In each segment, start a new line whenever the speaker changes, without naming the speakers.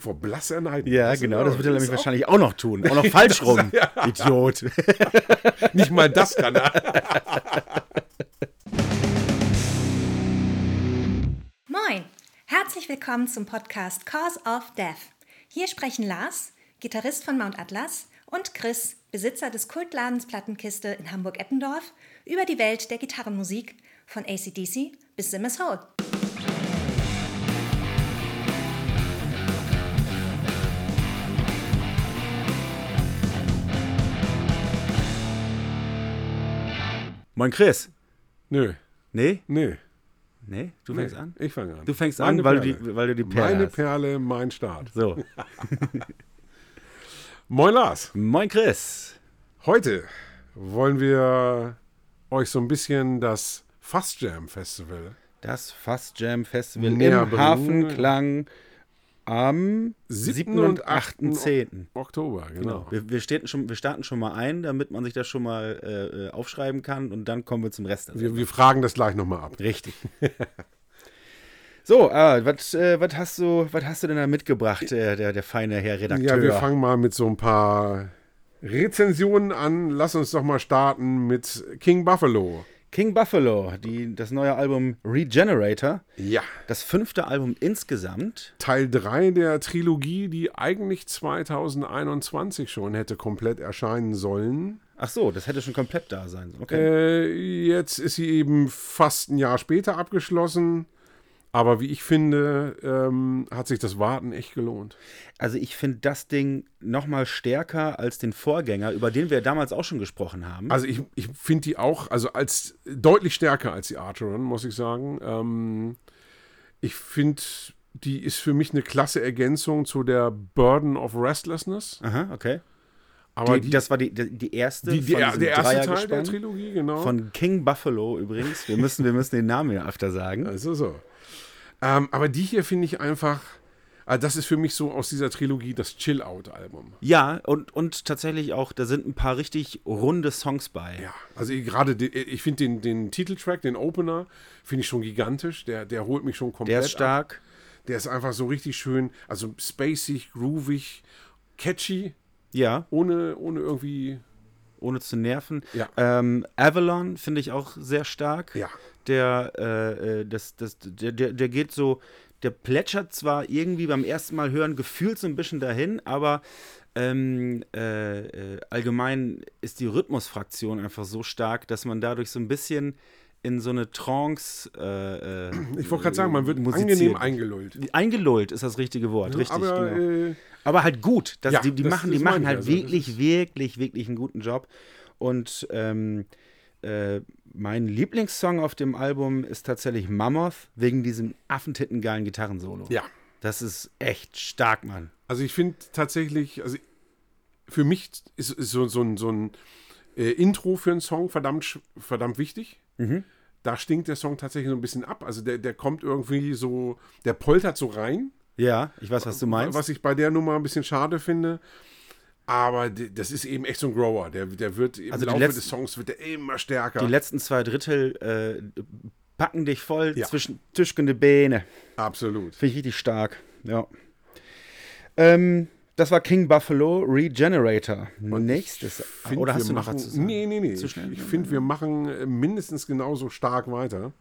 Vor blasser Neigung.
Ja,
Das
genau, das wird er nämlich wahrscheinlich auch noch tun. Auch noch falsch rum. Idiot.
Nicht mal das kann er.
Moin! Herzlich willkommen zum Podcast Cause of Death. Hier sprechen Lars, Gitarrist von Mount Atlas, und Chris, Besitzer des Kultladens Plattenkiste in Hamburg-Eppendorf, über die Welt der Gitarrenmusik von ACDC bis Simmers Hole.
Moin Chris.
Nö,
Nee?
nö.
Nee? Du
nee.
fängst an?
Ich fange an.
Du fängst
Meine
an, weil du, die, weil du die Perle
Meine
hast.
Perle, mein Start.
So.
Moin Lars.
Moin Chris.
Heute wollen wir euch so ein bisschen das Fast Jam Festival
Das Fast Jam Festival
Näher
im. Hafenklang am 7.
7.
und
und
8.
8.
10.
Oktober, genau.
Genau. Wir, wir, starten schon, wir starten schon mal ein, damit man sich das schon mal äh, aufschreiben kann und dann kommen wir zum Rest.
Wir, wir fragen das gleich nochmal ab.
Richtig. so, äh, was äh, hast, du- hast du denn da mitgebracht, äh, der, der feine Herr Redakteur?
Ja, wir fangen mal mit so ein paar Rezensionen an. Lass uns doch mal starten mit King Buffalo.
King Buffalo, die, das neue Album Regenerator.
Ja.
Das fünfte Album insgesamt.
Teil 3 der Trilogie, die eigentlich 2021 schon hätte komplett erscheinen sollen.
Ach so, das hätte schon komplett da sein. Okay.
Äh, jetzt ist sie eben fast ein Jahr später abgeschlossen. Aber wie ich finde, ähm, hat sich das Warten echt gelohnt.
Also ich finde das Ding noch mal stärker als den Vorgänger, über den wir damals auch schon gesprochen haben.
Also ich, ich finde die auch, also als deutlich stärker als die Archeron, muss ich sagen. Ähm, ich finde, die ist für mich eine klasse Ergänzung zu der Burden of Restlessness.
Aha, okay.
Aber
die, das war die, die, die erste
die, die,
von
der erste Teil der. Trilogie, genau.
Von King Buffalo übrigens. Wir müssen, wir müssen den Namen ja öfter sagen.
Also so. Ähm, aber die hier finde ich einfach, also das ist für mich so aus dieser Trilogie das Chill-Out-Album.
Ja, und, und tatsächlich auch, da sind ein paar richtig runde Songs bei.
Ja, also gerade, ich finde den, den Titeltrack, den Opener, finde ich schon gigantisch. Der, der holt mich schon komplett
Der ist
ab.
stark.
Der ist einfach so richtig schön, also spacig, groovig, catchy,
Ja,
ohne, ohne irgendwie.
ohne zu nerven.
Ja.
Ähm, Avalon finde ich auch sehr stark.
Ja.
Der, äh, äh, das, das, der, der, der geht so, der plätschert zwar irgendwie beim ersten Mal hören gefühlt so ein bisschen dahin, aber ähm, äh, äh, allgemein ist die Rhythmusfraktion einfach so stark, dass man dadurch so ein bisschen in so eine Trance. Äh, äh,
Ich wollte gerade sagen, man wird
musiziert.
angenehm eingelullt.
Eingelullt ist das richtige Wort, richtig.
aber
genau. Aber halt gut. Das,
Ja,
die die
das-
machen, die machen halt
also.
Wirklich, wirklich, wirklich einen guten Job. Und ähm, äh, mein Lieblingssong auf dem Album ist tatsächlich Mammoth, wegen diesem affentittengeilen Gitarrensolo.
ja.
Das ist echt stark, Mann.
Also ich finde tatsächlich, also für mich ist, ist so, so ein, so ein äh, Intro für einen Song verdammt, verdammt wichtig.
Mhm.
Da stinkt der Song tatsächlich so ein bisschen ab. Also der, der kommt irgendwie so, der poltert so rein.
Ja, ich weiß, was du meinst.
Was ich bei der Nummer ein bisschen schade finde. Aber das ist eben echt so ein Grower. Der, der wird im
Also die
Laufe
letzten-
des Songs wird der immer stärker.
Die letzten zwei Drittel äh, packen dich voll
Ja.
zwischen Tischchen die Beine.
Absolut.
Finde ich richtig stark. Ja. Ähm, das war King Buffalo Regenerator. Nächstes.
Find,
Oder
wir
hast du noch
machen,
was zu sagen?
Nee, nee, nee. Ich, ich finde, wir machen äh, mindestens genauso stark weiter.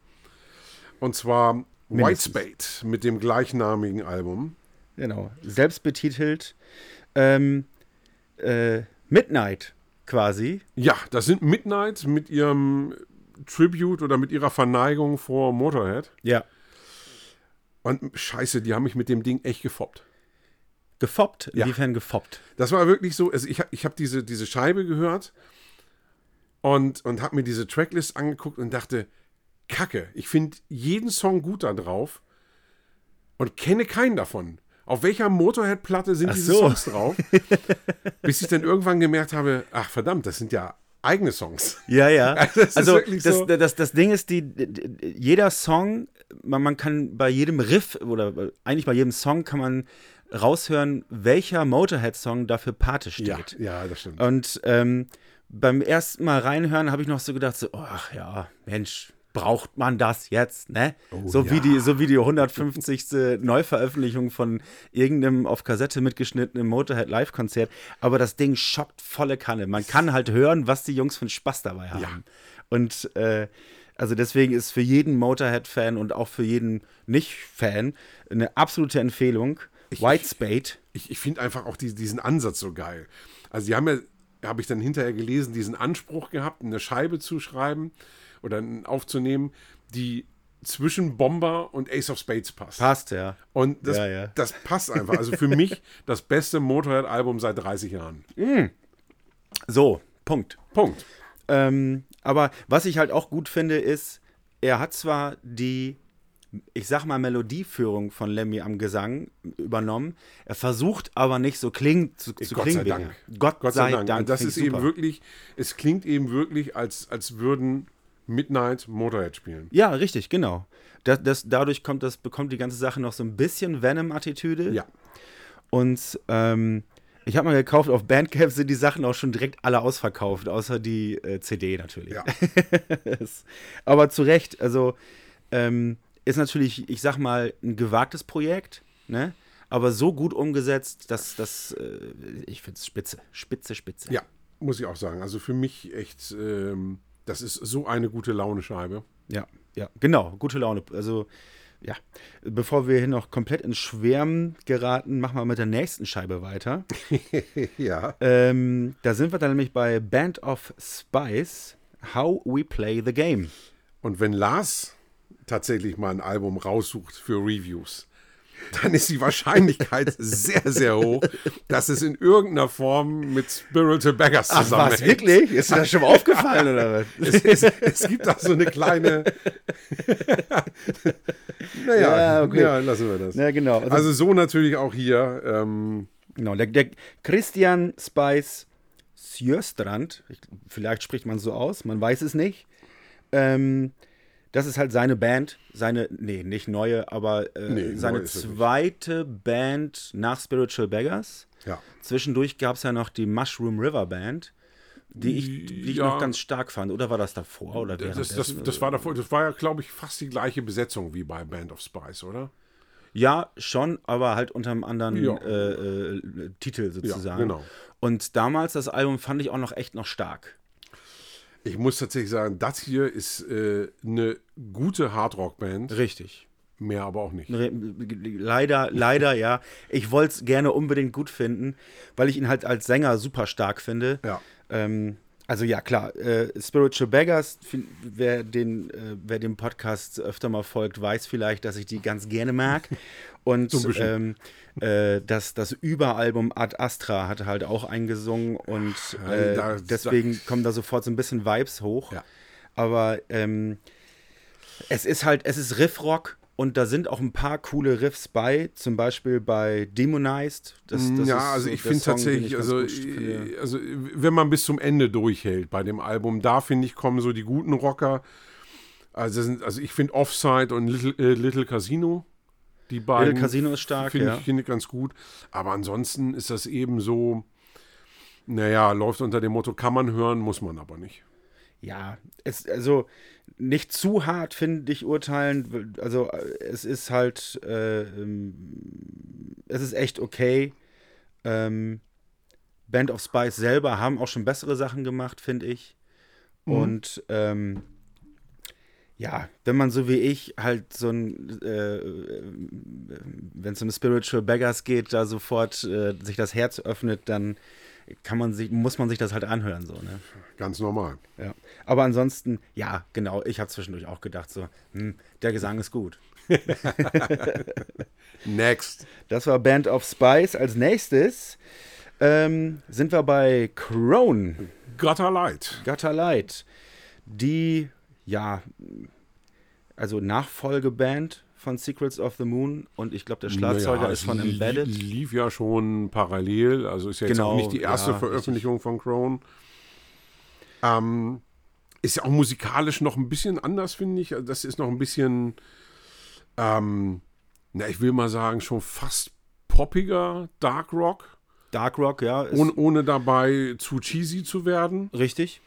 Und zwar Whitespade mit dem gleichnamigen Album.
Genau. Selbst betitelt. Ähm, äh, Midnight quasi.
Ja, das sind Midnight mit ihrem Tribute oder mit ihrer Verneigung vor Motorhead.
Ja.
Und scheiße, die haben mich mit dem Ding echt gefoppt.
Gefoppt?
Ja.
Inwiefern gefoppt?
Das war wirklich so, also ich, ich habe diese, diese Scheibe gehört und, und habe mir diese Tracklist angeguckt und dachte, Kacke, ich finde jeden Song gut da drauf und kenne keinen davon. Auf welcher Motorhead-Platte sind
Ach
diese
so.
Songs drauf? Bis ich dann irgendwann gemerkt habe, ach verdammt, das sind ja eigene Songs.
Ja, ja.
Also das
also das,
so-
das, das Ding ist, die- jeder Song, man, man kann bei jedem Riff oder eigentlich bei jedem Song kann man raushören, welcher Motorhead-Song dafür Pate steht.
Ja, ja, das stimmt.
Und ähm, beim ersten Mal reinhören habe ich noch so gedacht, so, ach ja, Mensch, braucht man das jetzt, ne?
Oh,
so, wie
ja.
die, so wie die 150. Neuveröffentlichung von irgendeinem auf Kassette mitgeschnittenen Motorhead Live-Konzert. Aber das Ding schockt volle Kanne. Man kann halt hören, was die Jungs für einen Spaß dabei haben.
Ja.
Und äh, also deswegen ist für jeden Motorhead-Fan und auch für jeden Nicht-Fan eine absolute Empfehlung. Whitespade.
ich, ich finde einfach auch die, diesen Ansatz so geil. Also, die haben ja, habe ich dann hinterher gelesen, diesen Anspruch gehabt, eine Scheibe zu schreiben oder aufzunehmen, die zwischen Bomber und Ace of Spades passt.
Passt, ja.
Und das,
Ja, ja.
das passt einfach. Also für mich das beste Motorhead-Album seit 30 Jahren.
So, Punkt.
Punkt.
Ähm, aber was ich halt auch gut finde, ist, er hat zwar die, ich sag mal, Melodieführung von Lemmy am Gesang übernommen, er versucht aber nicht so klingen zu, zu
Gott
klingen.
sei Dank.
er. Gott, sei Dank.
Das
finde
ist
ich
eben
super.
wirklich, es klingt eben wirklich, als, als würden Midnight Motorhead spielen.
Ja, richtig, genau. Das, das, dadurch kommt das, bekommt die ganze Sache noch so ein bisschen Venom-Attitüde.
Ja.
Und ähm, ich habe mal gekauft, auf Bandcamp sind die Sachen auch schon direkt alle ausverkauft, außer die äh, CD natürlich.
Ja.
Aber zu Recht, also ähm, ist natürlich, ich sag mal, ein gewagtes Projekt, ne? Aber so gut umgesetzt, dass das, äh, ich finde es spitze, spitze, spitze.
Ja, muss ich auch sagen. Also für mich echt, ähm, das ist so eine gute Laune-Scheibe.
Ja, ja, genau, gute Laune. Also, ja, bevor wir hier noch komplett ins Schwärmen geraten, machen wir mit der nächsten Scheibe weiter.
ja.
ähm, da sind wir dann nämlich bei Band of Spice, How We Play the Game.
Und wenn Lars tatsächlich mal ein Album raussucht für Reviews, dann ist die Wahrscheinlichkeit sehr, sehr hoch, dass es in irgendeiner Form mit Spiritual Beggars zusammenhängt.
wirklich? Ist dir das schon mal aufgefallen oder was?
Es, es, es gibt auch so eine kleine. naja,
Ja, okay.
ja, lassen wir das.
Ja, genau. Also,
Also so natürlich auch hier. Ähm,
genau, der, der Christian Spice Sjöstrand, ich, vielleicht spricht man so aus, man weiß es nicht. Ähm, das ist halt seine Band, seine, nee, nicht neue, aber äh,
Nee,
seine
nicht.
zweite Band nach Spiritual Beggars.
ja.
Zwischendurch gab es ja noch die Mushroom River Band, die ich, die ich
Ja.
noch ganz stark fand. Oder war das davor? Oder
Das, das, das war davor, das war ja, glaube ich, fast die gleiche Besetzung wie bei Band of Spice, oder?
Ja, schon, aber halt unter einem anderen
Ja.
äh, äh, Titel sozusagen.
genau.
Und damals das Album fand ich auch noch echt noch stark.
Ich muss tatsächlich sagen, das hier ist äh, eine gute Hardrock-Band,
Richtig.
mehr aber auch nicht.
Leider, leider, ja. Ich wollte es gerne unbedingt gut finden, weil ich ihn halt als Sänger super stark finde.
Ja.
Ähm, also ja, klar, äh, Spiritual Beggars, wer, den, äh, wer dem Podcast öfter mal folgt, weiß vielleicht, dass ich die ganz gerne mag. Und ähm, äh, das, das Überalbum Ad Astra hat halt auch eingesungen und
Ja,
äh,
da-
deswegen kommen da sofort so ein bisschen Vibes hoch.
Ja.
Aber ähm, es ist halt, es ist Riffrock und da sind auch ein paar coole Riffs bei, zum Beispiel bei Demonized. Das, das
ja, also
so
ich finde tatsächlich,
ich
also,
finde.
also wenn man bis zum Ende durchhält bei dem Album, da finde ich, kommen so die guten Rocker. Also, sind, also ich finde Offside und Little, äh, Little Casino, die beiden.
Casino ist stark,
Finde
ja.
ich, finde ich ganz gut. Aber ansonsten ist das eben so, naja, läuft unter dem Motto, kann man hören, muss man aber nicht.
Ja, es, also nicht zu hart, finde ich, urteilen. Also es ist halt, äh, ähm, es ist echt okay. Ähm, Band of Spice selber haben auch schon bessere Sachen gemacht, finde ich. Und ähm, ja, wenn man so wie ich halt so ein, äh, wenn es um Spiritual Beggars geht, da sofort äh, sich das Herz öffnet, dann kann man sich, muss man sich das halt anhören, so, ne?
Ganz normal.
Ja. Aber ansonsten, ja, genau, ich habe zwischendurch auch gedacht, so, hm, der Gesang ist gut.
Next.
Das war Band of Spice. Als nächstes ähm, sind wir bei Crone,
Gutter Light.
Gutter Light. Die, ja, also Nachfolgeband von Secrets of the Moon und ich glaube, der Schlagzeuger
Naja,
ist von Embedded.
Lief ja schon parallel, also ist ja jetzt
Genau,
auch nicht die erste
ja,
Veröffentlichung von Crone. Ähm, ist ja auch musikalisch noch ein bisschen anders, finde ich. Das ist noch ein bisschen, ähm, na, ich will mal sagen, schon fast poppiger Dark Rock,
Dark Rock, ja,
ohne, ohne dabei zu cheesy zu werden.
richtig.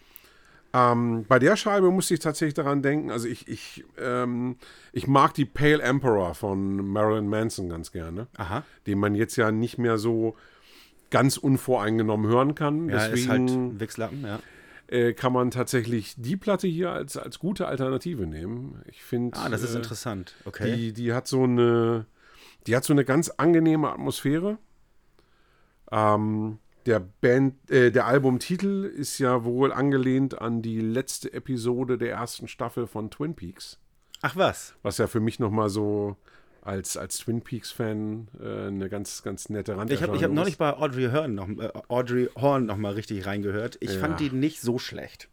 Ähm, bei der Scheibe musste ich tatsächlich daran denken, also ich, ich, ähm, ich mag die Pale Emperor von Marilyn Manson ganz gerne,
Aha.
den man jetzt ja nicht mehr so ganz unvoreingenommen hören kann.
Ja,
Deswegen
ist halt Wichslappen, ja.
äh, kann man tatsächlich die Platte hier als, als gute Alternative nehmen. Ich finde,
Ah, das ist
äh,
interessant. Okay.
die, die hat so eine, die hat so eine ganz angenehme Atmosphäre. Ähm, der Band, äh, der Albumtitel ist ja wohl angelehnt an die letzte Episode der ersten Staffel von Twin Peaks,
Ach was.
was ja für mich noch mal so als, als Twin Peaks-Fan äh, eine ganz, ganz nette
Ich habe
Randerscheinung
ich hab
ist.
neulich bei Audrey Horn noch, äh, Audrey Horn noch mal richtig reingehört. Ich
Ja.
fand die nicht so schlecht.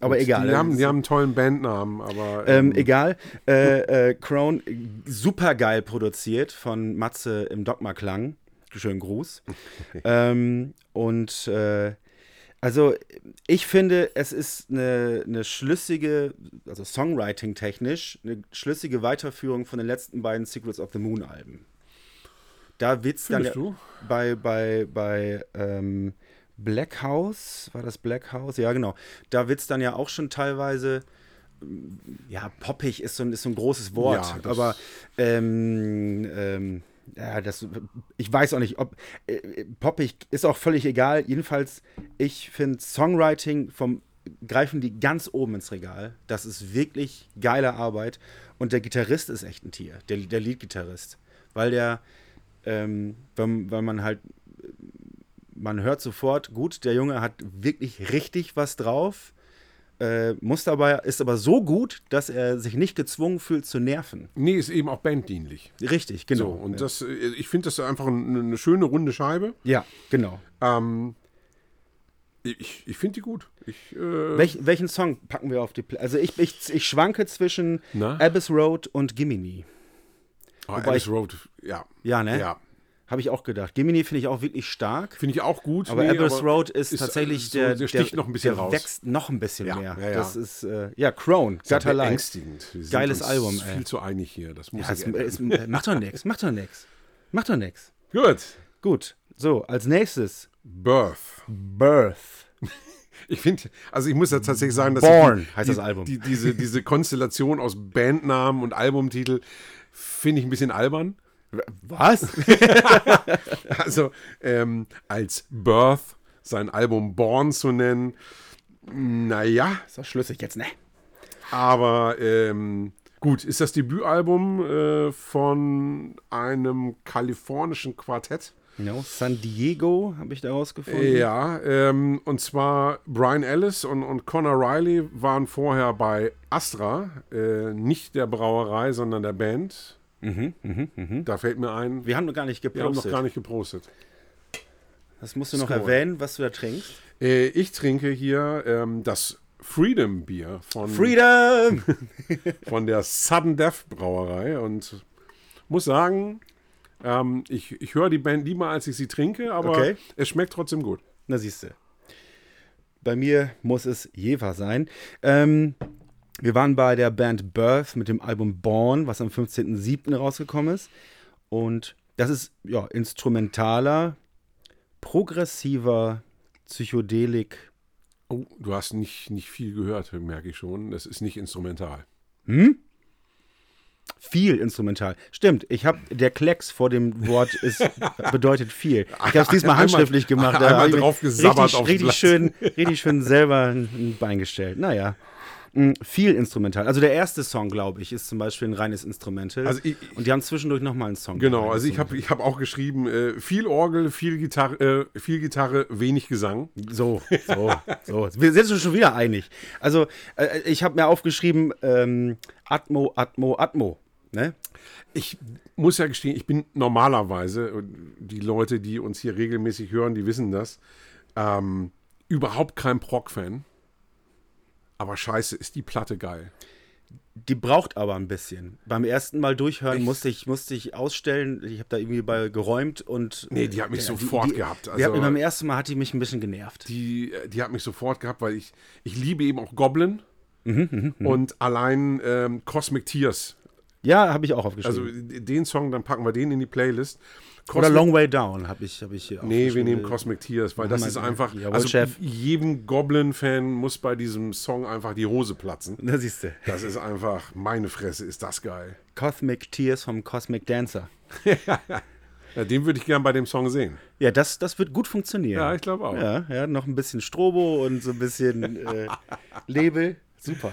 Aber egal.
Die haben, die haben einen tollen Bandnamen, aber
Ähm,
ähm,
egal. Äh, äh, Crown, super geil produziert von Matze im Dogma-Klang. Schönen Gruß. ähm, und äh, also ich finde, es ist eine, eine schlüssige, also Songwriting-technisch, eine schlüssige Weiterführung von den letzten beiden Secrets of the Moon-Alben. Da wird's dann
du?
bei, bei, bei ähm, Black House, war das Black House? Ja, genau. Da wird es dann ja auch schon teilweise, ja, poppig ist so, ein- ist so ein großes Wort,
Ja,
aber ähm, ähm, ja, das, ich weiß auch nicht, ob äh, poppig ist auch völlig egal. Jedenfalls, ich finde Songwriting vom greifen die ganz oben ins Regal. Das ist wirklich geile Arbeit. Und der Gitarrist ist echt ein Tier, der, der Leadgitarrist. Weil der, ähm, weil, weil man halt, man hört sofort, gut, der Junge hat wirklich richtig was drauf. Äh, muss dabei, ist aber so gut, dass er sich nicht gezwungen fühlt zu nerven.
nee, ist eben auch banddienlich.
Richtig, genau.
So, und
ja.
das, äh, ich finde das einfach eine, schöne runde Scheibe.
ja, genau.
Ähm, ich ich finde die gut. Ich, äh,
Welch, welchen Song packen wir auf die Pla Also ich, ich, ich schwanke zwischen
Na?
Abyss Road und Gimini.
oh,
wobei ich-
Road, ja.
Ja, ne?
Ja.
Habe ich auch gedacht. Gimini finde ich auch wirklich stark.
Finde ich auch gut.
Aber
nee, aber
Road ist,
ist,
tatsächlich
äh, so-
der,
der sticht noch ein bisschen
der
raus.
wächst noch ein bisschen
Ja,
mehr.
ja, ja.
Das ist, äh, ja, Crown, Gutter
beängstigend. Wir sind
Geiles
uns
Album, ey.
viel zu einig hier. Das muss
Ja,
ich
es, es, macht doch nix, macht doch nix. Macht doch nix.
Gut.
Gut, so, als nächstes
Birth.
Birth.
Ich finde, also ich muss ja tatsächlich sagen, dass
Born
ich die,
heißt das Album.
Die, diese, diese Konstellation aus Bandnamen und Albumtitel finde ich ein bisschen albern.
Was?
Also ähm, als Birth sein Album Born zu nennen, naja,
ist doch schlüssig jetzt, ne?
aber ähm, gut, ist das Debütalbum äh, von einem kalifornischen Quartett.
Genau, San Diego habe ich da rausgefunden.
Ja, ähm, und zwar Brian Ellis und, und Connor Riley waren vorher bei Astra, äh, nicht der Brauerei, sondern der Band. Da fällt mir ein,
Wir haben noch gar nicht
wir haben noch gar nicht geprostet.
Das musst du noch
Score.
erwähnen, was du da trinkst.
Äh, ich trinke hier ähm, das Freedom Bier von,
Freedom!
von der Sudden Death Brauerei und muss sagen, ähm, ich, ich höre die Band lieber, als ich sie trinke, aber
Okay.
es schmeckt trotzdem gut.
Na siehst du. Bei mir muss es Jever sein. Ähm, wir waren bei der Band Birth mit dem Album Born, was am 15.07. rausgekommen ist. Und das ist ja instrumentaler, progressiver Psychedelik.
Oh, du hast nicht, nicht viel gehört, merke ich schon. Das ist nicht instrumental.
Viel instrumental. Stimmt, ich habe der Klecks vor dem Wort ist bedeutet viel. Ich habe es diesmal
Einmal-
handschriftlich gemacht. da
einmal
mir
drauf gesabbert
richtig, richtig schön, richtig schön selber ein Bein gestellt. Naja. Mm, Viel instrumental. Also der erste Song, glaube ich, ist zum Beispiel ein reines Instrumental.
Also ich-
und die haben zwischendurch nochmal einen Song.
Genau, also ich habe ich hab auch geschrieben, äh, viel Orgel, viel Gitarre, äh, viel Gitarre, wenig Gesang.
So, so, so. Wir sind uns schon wieder einig. Also, äh, ich habe mir aufgeschrieben, ähm, Atmo, Atmo, Atmo. Ne?
Ich muss ja gestehen, ich bin normalerweise, die Leute, die uns hier regelmäßig hören, die wissen das, ähm, überhaupt kein Prog-Fan. Aber scheiße, ist die Platte geil.
Die braucht aber ein bisschen. Beim ersten Mal durchhören
Echt?
musste ich, musste ich ausstellen. Ich habe da irgendwie bei geräumt und.
Nee, die hat mich
Ja,
sofort
die,
gehabt.
die
Also-
hat mich beim ersten Mal hat die mich ein bisschen genervt.
Die, äh, die hat mich sofort gehabt, weil ich, ich liebe eben auch Goblin.
Mhm,
und allein ähm, Cosmic Tears
Ja, habe ich auch
Also
aufgeschrieben.
den Song, dann packen wir den in die Playlist.
Oder
Cosmic-
Long Way Down habe ich, hab ich hier
Nee, wir nehmen Cosmic Tears, weil das ist einfach,
Jawohl,
also
Chef.
jedem Goblin-Fan muss bei diesem Song einfach die Hose platzen.
Da siehst du.
Das ist einfach, meine Fresse, ist das geil.
Cosmic Tears vom Cosmic Dancer.
Ja, den würde ich gern bei dem Song sehen.
Ja, das, das wird gut funktionieren.
Ja, ich glaube auch.
Ja, ja, noch ein bisschen Strobo und so ein bisschen äh, Label. Super.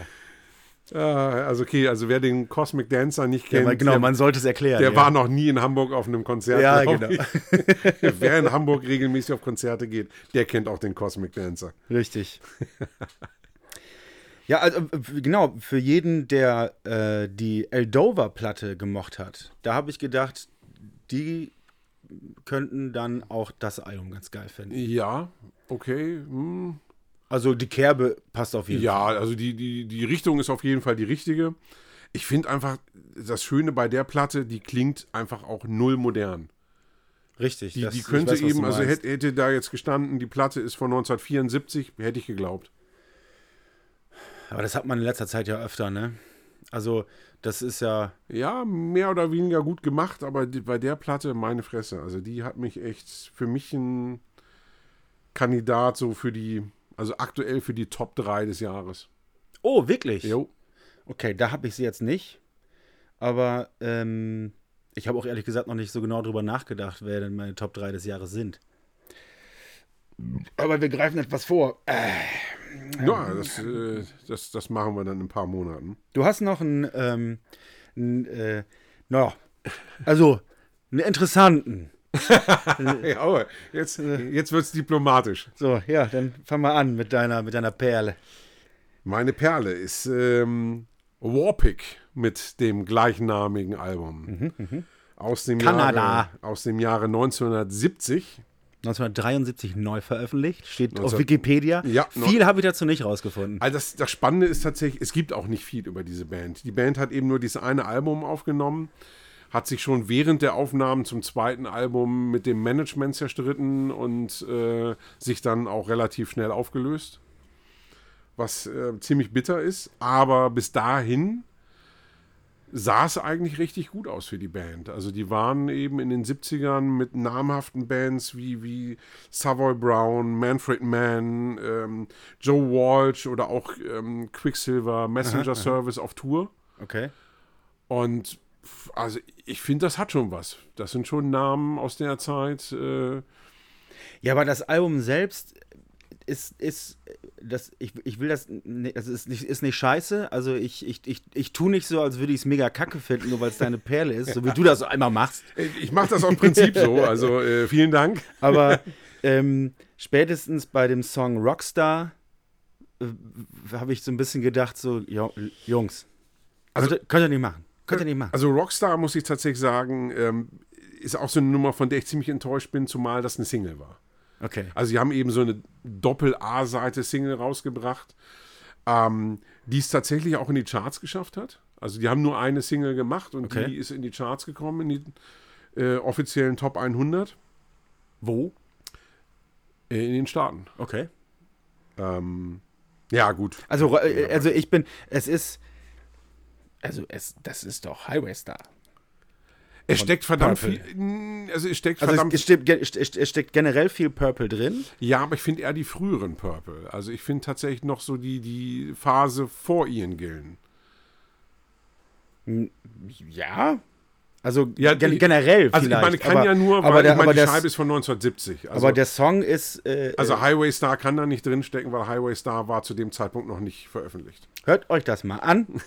Ja, also okay, also wer den Cosmic Dancer nicht
Ja,
kennt,
man, genau,
der,
man sollte es erklären.
der
ja.
war noch nie in Hamburg auf einem Konzert.
Ja, genau.
wer in Hamburg regelmäßig auf Konzerte geht, der kennt auch den Cosmic Dancer.
Richtig. ja, also genau, für jeden, der äh, die Eldova-Platte gemocht hat, da habe ich gedacht, die könnten dann auch das Album ganz geil finden.
Ja, okay. Hm.
Also die Kerbe passt auf jeden
Ja,
Fall.
also die, die, die Richtung ist auf jeden Fall die richtige. Ich finde einfach, das Schöne bei der Platte, die klingt einfach auch null modern.
Richtig.
Die,
das-
die könnte
weiß,
eben, also hätte, hätte da jetzt gestanden, die Platte ist von 1974, hätte ich geglaubt.
Aber das hat man in letzter Zeit ja öfter, ne? Also, das ist ja.
Ja, mehr oder weniger gut gemacht, aber die, bei der Platte, meine Fresse, also die hat mich echt für mich ein Kandidat so für die, also aktuell für die Top 3 des Jahres.
Oh, wirklich?
Jo.
Okay, da habe ich sie jetzt nicht. Aber ähm, ich habe auch ehrlich gesagt noch nicht so genau drüber nachgedacht, wer denn meine Top 3 des Jahres sind. Aber wir greifen etwas vor. Äh,
Ja, das, äh, das, das machen wir dann in ein paar Monaten.
du hast noch einen, ähm, einen äh, naja, also einen interessanten.
Ja, jetzt, jetzt wird es diplomatisch.
So, ja, dann fang mal an mit deiner, mit deiner Perle.
Meine Perle ist ähm, Warpick mit dem gleichnamigen Album. Aus dem
Kanada.
Jahre, aus dem Jahre 1970.
1973 neu veröffentlicht, steht auf
19
Wikipedia.
Ja,
Viel habe ich dazu nicht rausgefunden.
Also das, das Spannende ist tatsächlich, es gibt auch nicht viel über diese Band. Die Band hat eben nur dieses eine Album aufgenommen, hat sich schon während der Aufnahmen zum zweiten Album mit dem Management zerstritten und äh, sich dann auch relativ schnell aufgelöst. Was äh, ziemlich bitter ist. Aber bis dahin sah es eigentlich richtig gut aus für die Band. Also die waren eben in den 70ern mit namhaften Bands wie, wie Savoy Brown, Manfred Mann, ähm, Joe Walsh oder auch ähm, Quicksilver, Messenger Service auf Tour.
Okay.
Und also ich finde, das hat schon was. Das sind schon Namen aus der Zeit. Äh,
Ja, aber das Album selbst ist, ist das, ich, ich will das, das ist nicht, ist nicht scheiße. Also ich, ich, ich, ich tue nicht so, als würde ich es mega kacke finden, nur weil es deine Perle ist, so wie du das so einmal machst.
ich mache das aus Prinzip so. Also äh, vielen Dank.
Aber ähm, spätestens bei dem Song Rockstar äh, habe ich so ein bisschen gedacht, so, Jungs,
Also-
ihr- könnt ihr nicht machen. Könnt ihr nicht machen.
Also Rockstar, muss ich tatsächlich sagen, ähm, ist auch so eine Nummer, von der ich ziemlich enttäuscht bin, zumal das eine Single war.
Okay.
Also sie haben eben so eine Doppel-A-Seite-Single rausgebracht, ähm, die es tatsächlich auch in die Charts geschafft hat. Also die haben nur eine Single gemacht und
Okay.
die ist in die Charts gekommen, in die äh, offiziellen Top 100
Wo?
äh, in den Staaten.
Okay.
Ähm, ja, gut.
Also, äh, also ich bin, es ist, also es, das ist doch Highway Star.
Es steckt verdammt
Purple.
viel. Also es steckt
Also
verdammt
es, es, ge- es steckt generell viel Purple drin.
Ja, aber ich finde eher die früheren Purple. Also ich finde tatsächlich noch so die, die Phase vor Ian Gillen.
Ja. Also
Ja,
gen
die-
generell
Also
vielleicht.
ich meine, kann
aber,
ja nur, weil
aber der,
ich meine,
aber
die Scheibe ist von 1970. Also,
aber der Song ist, äh,
also
äh,
Highway Star kann da nicht drinstecken, weil Highway Star war zu dem Zeitpunkt noch nicht veröffentlicht.
hört euch das mal an.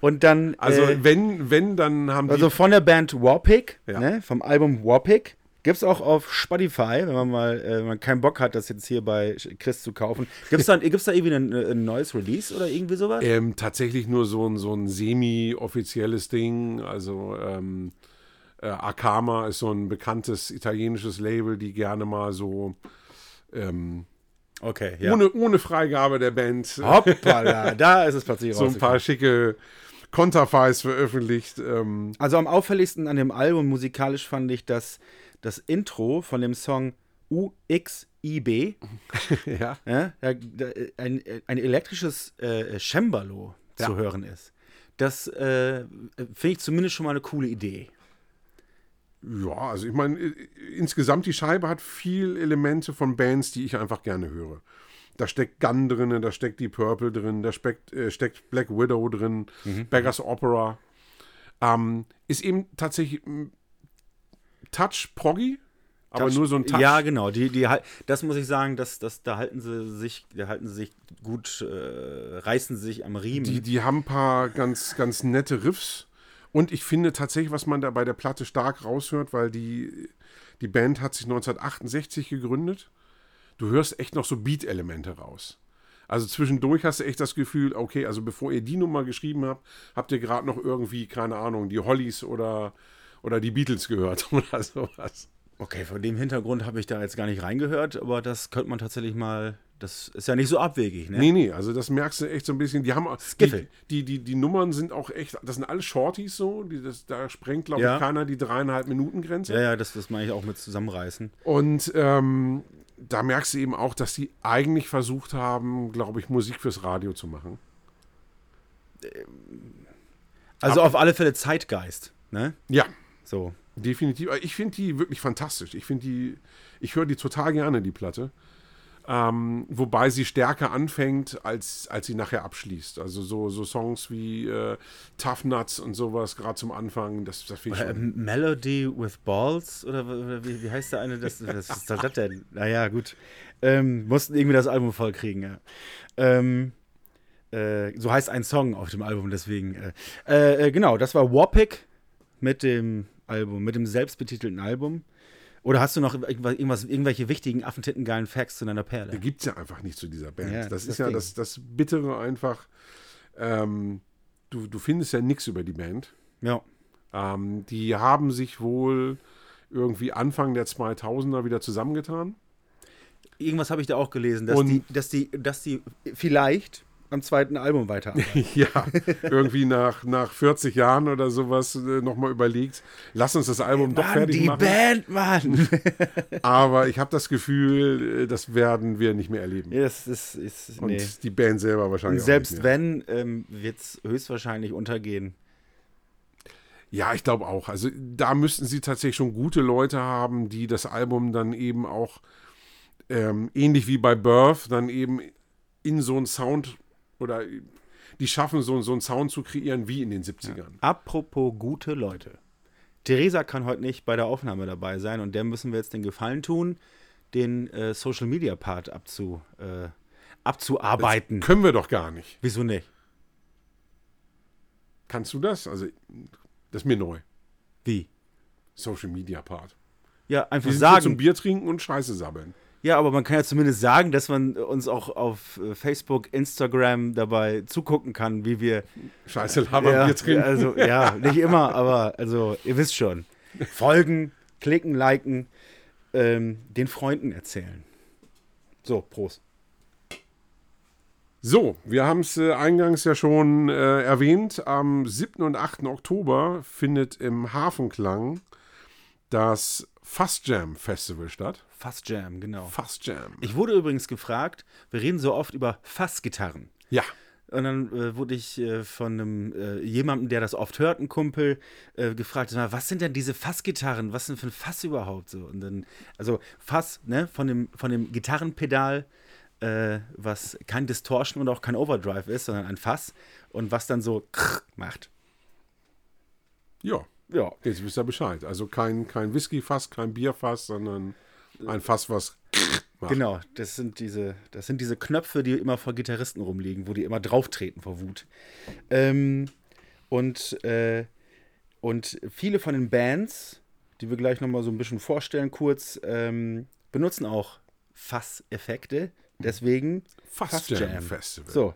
Und dann,
Also
äh,
wenn, wenn, dann haben die...
also von der Band Warpick,
Ja.
ne, vom Album Warpick, gibt es auch auf Spotify, wenn man mal äh, wenn man keinen Bock hat, das jetzt hier bei Chris zu kaufen. Gibt es da, gibt's da irgendwie ein, ein neues Release oder irgendwie sowas?
ähm, tatsächlich nur so ein, so ein semi-offizielles Ding. Also ähm, äh, Akama ist so ein bekanntes italienisches Label, die gerne mal so ähm,
Okay, ja.
ohne, ohne Freigabe der Band
Hoppala, da ist es plötzlich
so ein paar schicke Konterfeis veröffentlicht. Ähm,
Also am auffälligsten an dem Album musikalisch fand ich das, das Intro von dem Song UXIB.
ja.
ja, da, da, ein, ein elektrisches äh, Cembalo
Ja.
zu hören ist. Das äh, finde ich zumindest schon mal eine coole Idee.
Ja, also ich meine, äh, insgesamt die Scheibe hat viel Elemente von Bands, die ich einfach gerne höre. Da steckt Gun drin, da steckt die Purple drin, da steckt, äh, steckt Black Widow drin,
Mhm.
Beggars Opera. Ähm, ist eben tatsächlich ein Touch Proggy, aber
Touch-
nur so ein Touch.
Ja, genau. Die, die, das muss ich sagen, dass, dass, da halten sie sich, da halten sie sich gut, äh, reißen sie sich am Riemen.
Die, die haben ein paar ganz, ganz nette Riffs. Und ich finde tatsächlich, was man da bei der Platte stark raushört, weil die, die Band hat sich 1968 gegründet. Du hörst echt noch so Beat-Elemente raus. Also zwischendurch hast du echt das Gefühl, okay, also bevor ihr die Nummer geschrieben habt, habt ihr gerade noch irgendwie, keine Ahnung, die Hollies oder, oder die Beatles gehört oder sowas.
okay, vor dem Hintergrund habe ich da jetzt gar nicht reingehört, aber das könnte man tatsächlich mal, das ist ja nicht so abwegig, ne?
Nee, nee, also das merkst du echt so ein bisschen. Die haben die,
Skiffle.
die, die, die Nummern sind auch echt, das sind alles Shorties so, die, das, da sprengt, glaube
Ja.
ich, keiner die dreieinhalb Minuten Grenze.
Ja, ja, das, das meine ich auch mit zusammenreißen.
Und ähm, da merkst du eben auch, dass sie eigentlich versucht haben, glaube ich, Musik fürs Radio zu machen.
Also auf alle Fälle Zeitgeist, ne?
Ja,
So.
definitiv. Ich finde die wirklich fantastisch. Ich finde die, ich höre die total gerne, die Platte. Ähm, wobei sie stärker anfängt, als, als sie nachher abschließt. Also so, so Songs wie äh, Tough Nuts und sowas, gerade zum Anfang, das, das finde ich
Äh. Melody with Balls? Oder, oder wie, wie heißt der eine? Das, was ist das denn? Naja, gut. Ähm, mussten irgendwie das Album voll kriegen, ja. Ähm, äh, so heißt ein Song auf dem Album, deswegen. Äh, äh, genau, das war Warpic mit dem Album, mit dem selbstbetitelten Album. Oder hast du noch irgendwas, irgendwelche wichtigen, affentittengeilen Facts zu deiner Perle?
gibt es ja einfach nicht zu dieser Band.
Ja,
das ist
das
ja das, das Bittere einfach. Ähm, du, du findest ja nichts über die Band.
Ja.
Ähm, die haben sich wohl irgendwie Anfang der 2000er wieder zusammengetan.
Irgendwas habe ich da auch gelesen, dass
Und-
die, dass die, dass die vielleicht am zweiten Album weiterarbeiten.
ja, irgendwie nach, nach 40 Jahren oder sowas äh, nochmal überlegt, lass uns das Album doch
Mann,
fertig
die
machen.
Band, Mann!
Aber ich habe das Gefühl, äh, das werden wir nicht mehr erleben.
Das ist, ist
Und
nee.
die Band selber
Und
wahrscheinlich
selbst
auch nicht mehr.
wenn, ähm, wird es höchstwahrscheinlich untergehen.
Ja, ich glaube auch. Also da müssten sie tatsächlich schon gute Leute haben, die das Album dann eben auch ähm, ähnlich wie bei Birth dann eben in so einen Sound oder die schaffen so, so einen Sound zu kreieren wie in den 70ern.
Apropos gute Leute. Theresa kann heute nicht bei der Aufnahme dabei sein und der müssen wir jetzt den Gefallen tun, den äh, Social Media Part abzu, äh, abzuarbeiten.
Können wir doch gar nicht.
Wieso nicht?
Kannst du das? Also das ist mir neu.
Wie?
Social Media Part.
Ja, einfach
Wir sind hier zum
sagen.
Bier trinken und Scheiße sabbeln.
Ja, aber man kann ja zumindest sagen, dass man uns auch auf äh, Facebook, Instagram dabei zugucken kann, wie wir
Scheiße labern,
ja,
Bier trinken.
Also, ja, nicht immer, aber also, ihr wisst schon. Folgen, klicken, liken, ähm, den Freunden erzählen. So, Prost.
So, wir haben es äh, eingangs ja schon äh, erwähnt. Am 7. und 8. Oktober findet im Hafenklang das Fast Jam Festival statt.
Fast Jam, genau.
Fast Jam.
Ich wurde übrigens gefragt, wir reden so oft über Fassgitarren.
ja,
Und dann äh, wurde ich äh, von einem äh, jemandem, der das oft hört, ein Kumpel, äh, gefragt, was sind denn diese Fassgitarren? Was sind für ein Fass überhaupt so? Und dann, also Fass, ne, von dem, von dem Gitarrenpedal, äh, was kein Distortion und auch kein Overdrive ist, sondern ein Fass und was dann so macht.
ja.
Ja.
Jetzt wisst ihr Bescheid. Also kein, kein Whisky-Fass, kein Bierfass, sondern ein Fass, was macht.
Genau, das sind diese, das sind diese Knöpfe, die immer vor Gitarristen rumliegen, wo die immer drauftreten vor Wut. Ähm, und, äh, und viele von den Bands, die wir gleich nochmal so ein bisschen vorstellen, kurz, ähm, benutzen auch Fasseffekte. Deswegen
Fast Jam Festival.
So,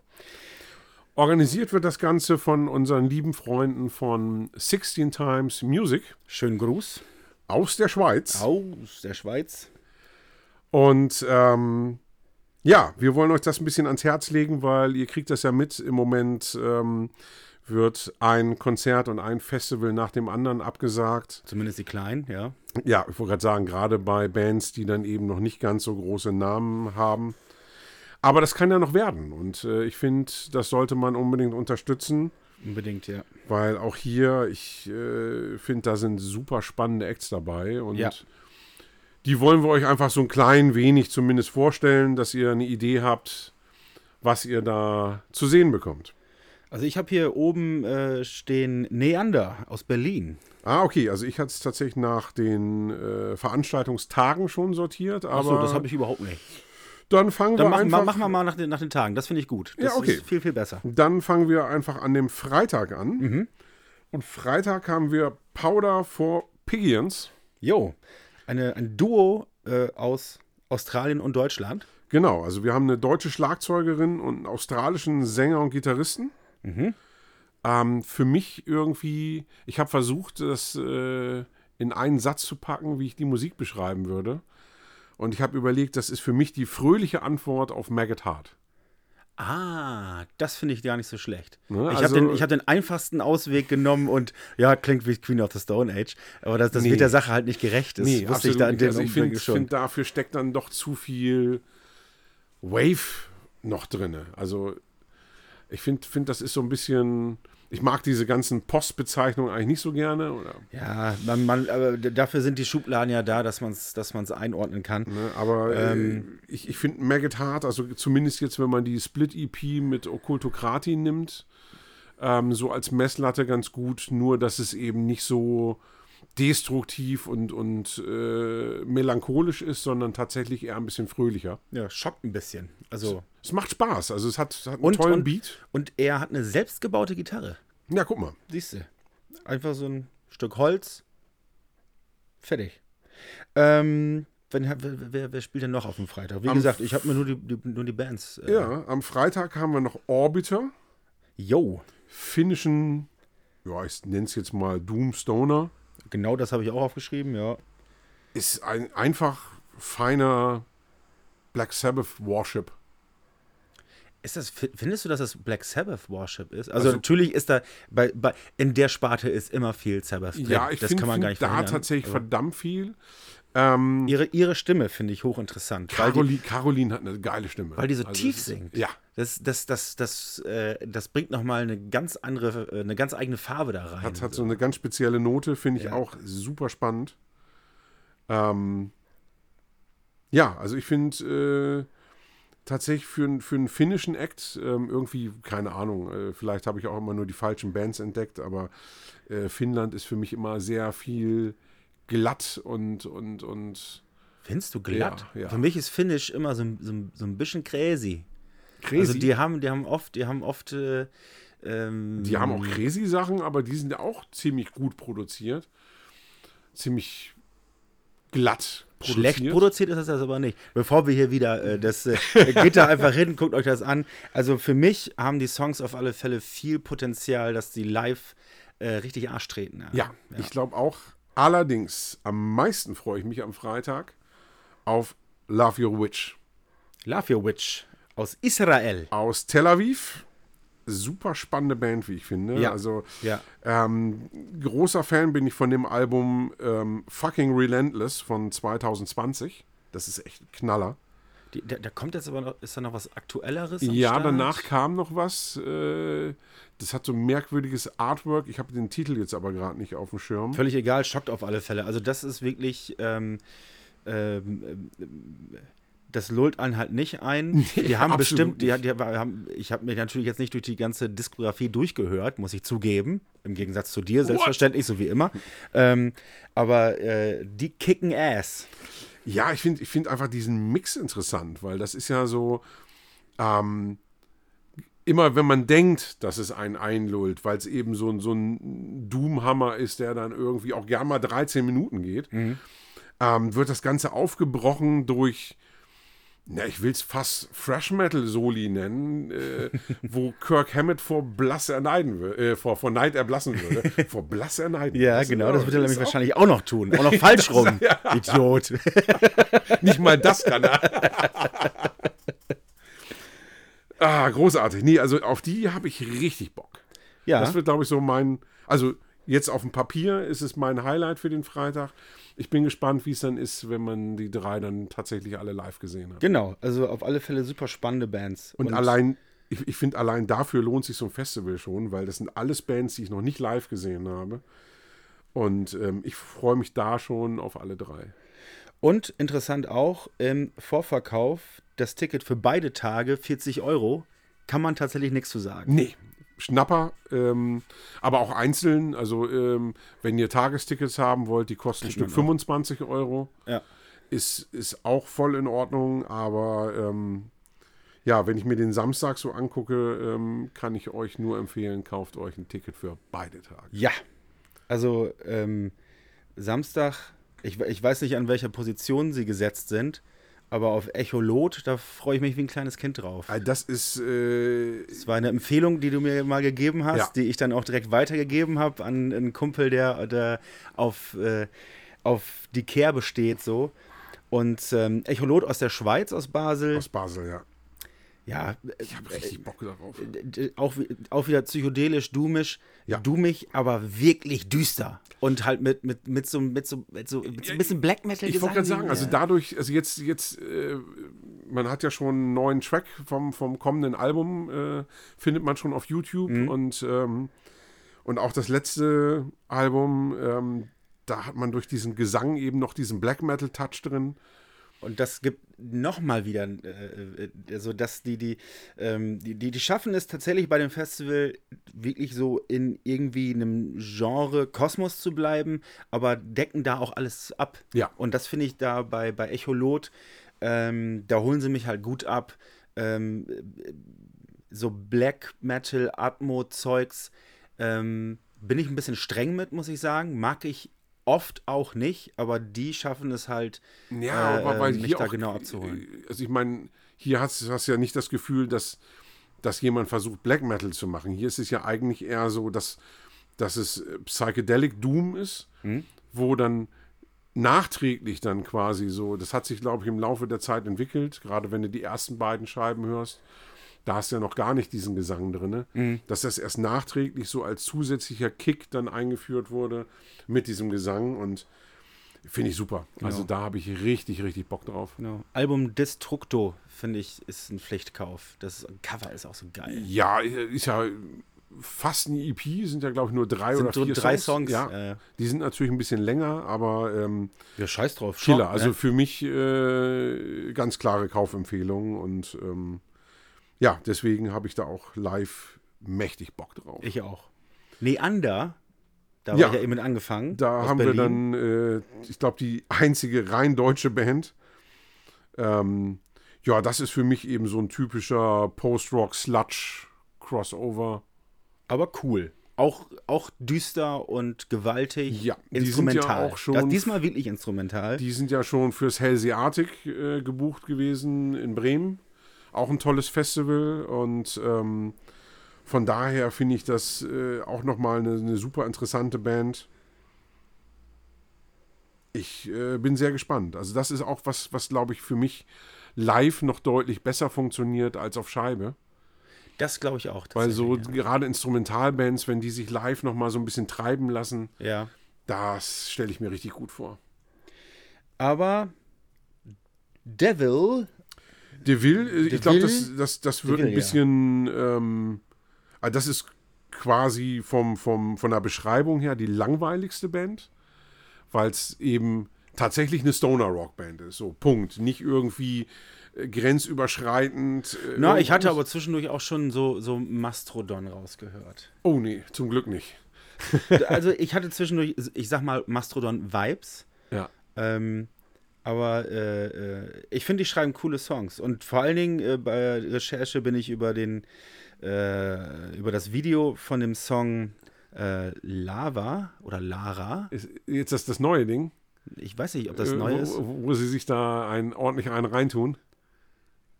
Organisiert wird das Ganze von unseren lieben Freunden von 16 Times Music
schönen Gruß
aus der Schweiz.
aus der Schweiz.
Und ähm, ja, wir wollen euch das ein bisschen ans Herz legen, weil ihr kriegt das ja mit. Im Moment ähm, wird ein Konzert und ein Festival nach dem anderen abgesagt.
Zumindest die Kleinen, ja.
Ja, ich wollte gerade sagen, gerade bei Bands, die dann eben noch nicht ganz so große Namen haben. Aber das kann ja noch werden. Und äh, ich finde, das sollte man unbedingt unterstützen.
Unbedingt, ja.
Weil auch hier, ich äh, finde, da sind super spannende Acts dabei und
Ja.
die wollen wir euch einfach so ein klein wenig zumindest vorstellen, dass ihr eine Idee habt, was ihr da zu sehen bekommt.
Also ich habe hier oben äh, stehen Neander aus Berlin.
Ah, okay, also ich hatte es tatsächlich nach den äh, Veranstaltungstagen schon sortiert, aber
Achso, das habe ich überhaupt nicht.
Dann fangen
Dann
wir
machen,
einfach
machen wir mal nach den, nach den Tagen. Das finde ich gut. Das
Ja, okay.
ist viel, viel besser.
Dann fangen wir einfach an dem Freitag an.
Mhm.
Und Freitag haben wir Powder for Pigeons.
Jo, eine, ein Duo äh, aus Australien und Deutschland.
Genau, also wir haben eine deutsche Schlagzeugerin und einen australischen Sänger und Gitarristen.
Mhm.
Ähm, für mich irgendwie, ich habe versucht, das äh, in einen Satz zu packen, wie ich die Musik beschreiben würde. Und ich habe überlegt, das ist für mich die fröhliche Antwort auf Maggot Heart.
Ah, das finde ich gar nicht so schlecht.
Ne,
ich
also-
habe den, ich hab den einfachsten Ausweg genommen und ja, klingt wie Queen of the Stone Age, aber das, das
Nee.
wird der Sache halt nicht gerecht. Das wusste ich da in dem
also ich finde, find, dafür steckt dann doch zu viel Wave noch drin. Also ich finde, find, das ist so ein bisschen. Ich mag diese ganzen Postbezeichnungen eigentlich nicht so gerne. Oder,
Ja, man, man, aber dafür sind die Schubladen ja da, dass man es dass man's einordnen kann.
ne? Aber
Ähm.
äh, ich, ich finde Maggot Heart, also zumindest jetzt, wenn man die Split-EP mit Okkultokrati nimmt, ähm, so als Messlatte ganz gut, nur dass es eben nicht so destruktiv und, und äh, melancholisch ist, sondern tatsächlich eher ein bisschen fröhlicher.
Ja, schockt ein bisschen. Also,
Es macht Spaß, also es hat, es hat einen
Und-
tollen
und-
Beat.
und er hat eine selbstgebaute Gitarre.
Ja, guck mal.
Siehst du. Einfach so ein Stück Holz. Fertig. Ähm, wenn, wer, wer, wer spielt denn noch auf dem Freitag? Wie
Am
gesagt, ich habe mir nur die, die, nur die Bands. Äh,
Ja, am Freitag haben wir noch Orbiter,
Yo,
finnischen, ja, ich nenne es jetzt mal Doomstoner.
Genau das habe ich auch aufgeschrieben, ja.
Ist ein einfach feiner Black Sabbath Warship.
Ist das, fi- findest du, dass das Black Sabbath Worship ist? Also,
Also-
natürlich ist da, bei, bei, in der Sparte ist immer viel Sabbath drin.
Ja, ich
das
finde
kann man gar
find
nicht
da
verhindern.
tatsächlich verdammt viel. Ähm,
ihre, ihre Stimme finde ich hochinteressant. Weil die,
Caroline, hat eine geile Stimme.
weil die so
Also
tief singt.
Ja,
Das, das, das, das, äh, das bringt nochmal eine ganz andere, äh, eine ganz eigene Farbe da rein.
hat, hat so eine ganz spezielle Note, finde ich
Ja.
auch super spannend. Ähm, ja, also ich finde äh, tatsächlich für, für einen finnischen Act ähm, irgendwie, keine Ahnung, äh, vielleicht habe ich auch immer nur die falschen Bands entdeckt, aber äh, Finnland ist für mich immer sehr viel glatt und, und, und
Findest du glatt?
Ja, ja.
Für mich ist Finnish immer so, ein- so, so ein bisschen crazy.
crazy.
Also die haben, die haben oft, die haben oft, äh, ähm,
Die haben auch crazy Sachen, aber die sind ja auch ziemlich gut produziert. Ziemlich glatt produziert.
Schlecht produziert ist das aber nicht. Bevor wir hier wieder äh, das äh, geht da einfach hin, guckt euch das an. Also für mich haben die Songs auf alle Fälle viel Potenzial, dass die live äh, richtig Arsch treten.
Ja, ich glaube auch. Allerdings, am meisten freue ich mich am Freitag auf Love Your Witch
Love Your Witch aus Israel.
aus Tel Aviv. Super spannende Band, wie ich finde.
Ja.
Also
Ja.
ähm, großer Fan bin ich von dem Album ähm, Fucking Relentless von 2020. Das ist echt ein Knaller.
Die, da, da kommt jetzt aber noch, ist da noch was Aktuelleres?
Ja,
Start?
danach kam noch was. Äh, das hat so ein merkwürdiges Artwork. Ich habe den Titel jetzt aber gerade nicht auf dem Schirm.
Völlig egal, schockt auf alle Fälle. Also das ist wirklich, ähm, ähm, ähm, das lullt einen halt nicht ein. Die haben bestimmt, die, die haben, ich habe mir natürlich jetzt nicht durch die ganze Diskografie durchgehört, muss ich zugeben. Im Gegensatz zu dir, selbstverständlich, so wie immer. Ähm, aber äh, die kicken Ass.
Ja, ich finde ich find einfach diesen Mix interessant, weil das ist ja so, ähm, immer wenn man denkt, dass es einen einlullt, weil es eben so, ein- so ein Doomhammer ist, der dann irgendwie auch gern mal 13 Minuten geht, ähm, wird das Ganze aufgebrochen durch, na, ich will es fast Fresh Metal Soli nennen, äh, wo Kirk Hammett vor Blass erneiden würde, äh, vor, vor Neid erblassen würde. vor Blass erneiden.
Ja,
Das
genau,
ja-
das wird er nämlich wahrscheinlich auch noch tun. Auch noch falsch rum. Idiot.
Nicht mal das kann er. ah, großartig. Nee, also auf die habe ich richtig Bock.
Ja.
Das wird, glaube ich, so mein. Also jetzt auf dem Papier ist es mein Highlight für den Freitag. Ich bin gespannt, wie es dann ist, wenn man die drei dann tatsächlich alle live gesehen hat.
Genau, also auf alle Fälle super spannende Bands.
Und, allein ich, ich finde allein dafür lohnt sich so ein Festival schon, weil das sind alles Bands, die ich noch nicht live gesehen habe. Und ähm, ich freue mich da schon auf alle drei.
Und interessant auch, im Vorverkauf das Ticket für beide Tage 40 Euro. Kann man tatsächlich nichts zu sagen.
Nee, Schnapper, ähm, aber auch einzeln. Also, ähm, wenn ihr Tagestickets haben wollt, die kosten ein Stück 25 Euro.
Ja.
Ist, ist auch voll in Ordnung, aber ähm, ja, wenn ich mir den Samstag so angucke, ähm, kann ich euch nur empfehlen, kauft euch ein Ticket für beide Tage.
Ja. Also, ähm, Samstag, ich, ich weiß nicht, an welcher Position sie gesetzt sind, aber auf Echolot, da freue ich mich wie ein kleines Kind drauf.
Also das ist. Äh,
Das war eine Empfehlung, die du mir mal gegeben hast,
Ja.
die ich dann auch direkt weitergegeben habe an einen Kumpel, der, der auf, äh, auf die Kerbe steht so. Und ähm, Echolot aus der Schweiz, aus Basel.
aus Basel, ja.
Ja,
Ich habe richtig Bock darauf.
äh, auch, auch wieder psychedelisch, dumisch,
Ja.
dumig, aber wirklich düster. Und halt mit, mit, mit, so, mit, so, mit, so, mit so ein bisschen Black Metal
Ich wollte gerade sagen, also dadurch, also jetzt, jetzt, äh, man hat ja schon einen neuen Track vom, vom kommenden Album, äh, findet man schon auf YouTube
Mhm.
und, ähm, und auch das letzte Album, ähm, da hat man durch diesen Gesang eben noch diesen Black Metal Touch drin.
Und das gibt nochmal wieder, äh, also dass die, die, ähm, die, die, die schaffen es tatsächlich bei dem Festival wirklich so in irgendwie einem Genre Kosmos zu bleiben, aber decken da auch alles ab.
Ja.
Und das finde ich da bei, bei Echolot, ähm, da holen sie mich halt gut ab. Ähm, so Black Metal, Atmo-Zeugs, ähm, bin ich ein bisschen streng mit, muss ich sagen. Mag ich oft auch nicht, aber die schaffen es halt,
Ja,
äh,
weil
mich da
auch,
genau abzuholen.
äh, Also ich meine, hier hast du ja nicht das Gefühl, dass, dass jemand versucht, Black Metal zu machen. Hier ist es ja eigentlich eher so, dass, dass es äh, Psychedelic Doom ist,
Hm?
wo dann nachträglich dann quasi so, das hat sich, glaube ich, im Laufe der Zeit entwickelt, gerade wenn du die ersten beiden Scheiben hörst, da hast du ja noch gar nicht diesen Gesang drin,
Mhm.
dass das erst nachträglich so als zusätzlicher Kick dann eingeführt wurde mit diesem Gesang und finde ich super. Also
Genau.
da habe ich richtig, richtig Bock drauf.
Genau. Album Destructo, finde ich, ist ein Pflichtkauf. Das Cover ist auch so geil.
Ja, ist ja fast ein EP, sind ja glaube ich nur drei
Sind
oder vier
drei
Songs.
Songs,
Ja,
äh.
die sind natürlich ein bisschen länger, aber ähm,
Ja, scheiß drauf.
Killer. Also
ne?
für mich äh, ganz klare Kaufempfehlung und ähm, ja, deswegen habe ich da auch live mächtig Bock drauf.
Ich auch. Neander, da
Ja.
war ich ja eben angefangen.
Da haben wir
Berlin.
dann, äh, ich glaube, die einzige rein deutsche Band. Ähm, ja, das ist für mich eben so ein typischer Post-Rock-Sludge-Crossover.
Aber cool. Auch, auch düster und gewaltig.
Ja, die sind
instrumental.
ja auch schon-
Das, diesmal wirklich instrumental.
Die sind ja schon fürs Hellseatic äh, gebucht gewesen in Bremen. Auch ein tolles Festival und ähm, von daher finde ich das äh, auch nochmal eine, eine super interessante Band. Ich äh, bin sehr gespannt. Also das ist auch was, was glaube ich für mich live noch deutlich besser funktioniert als auf Scheibe.
das glaube ich auch.
Weil so
tatsächlich,
gerade Instrumentalbands, wenn die sich live nochmal so ein bisschen treiben lassen,
Ja. ja.
das stelle ich mir richtig gut vor.
Aber Devil,
Deville, äh, ich glaube, das, das, das wird
Deville,
ein bisschen, ähm, also das ist quasi vom, vom, von der Beschreibung her die langweiligste Band, weil es eben tatsächlich eine Stoner-Rock-Band ist. So, Punkt. Nicht irgendwie äh, grenzüberschreitend. Äh,
na, ich hatte aber zwischendurch auch schon so, so Mastrodon rausgehört.
Oh nee, zum Glück nicht.
Also ich hatte zwischendurch, ich sag mal, Mastrodon-Vibes.
Ja.
Ähm, aber äh, äh, ich finde, die schreiben coole Songs. Und vor allen Dingen äh, bei Recherche bin ich über den äh, über das Video von dem Song äh, Lava oder Lara.
Ist jetzt das das neue Ding,
Ich weiß nicht, ob das
äh,
neu ist.
Wo, wo sie sich da ein, ordentlich einen reintun.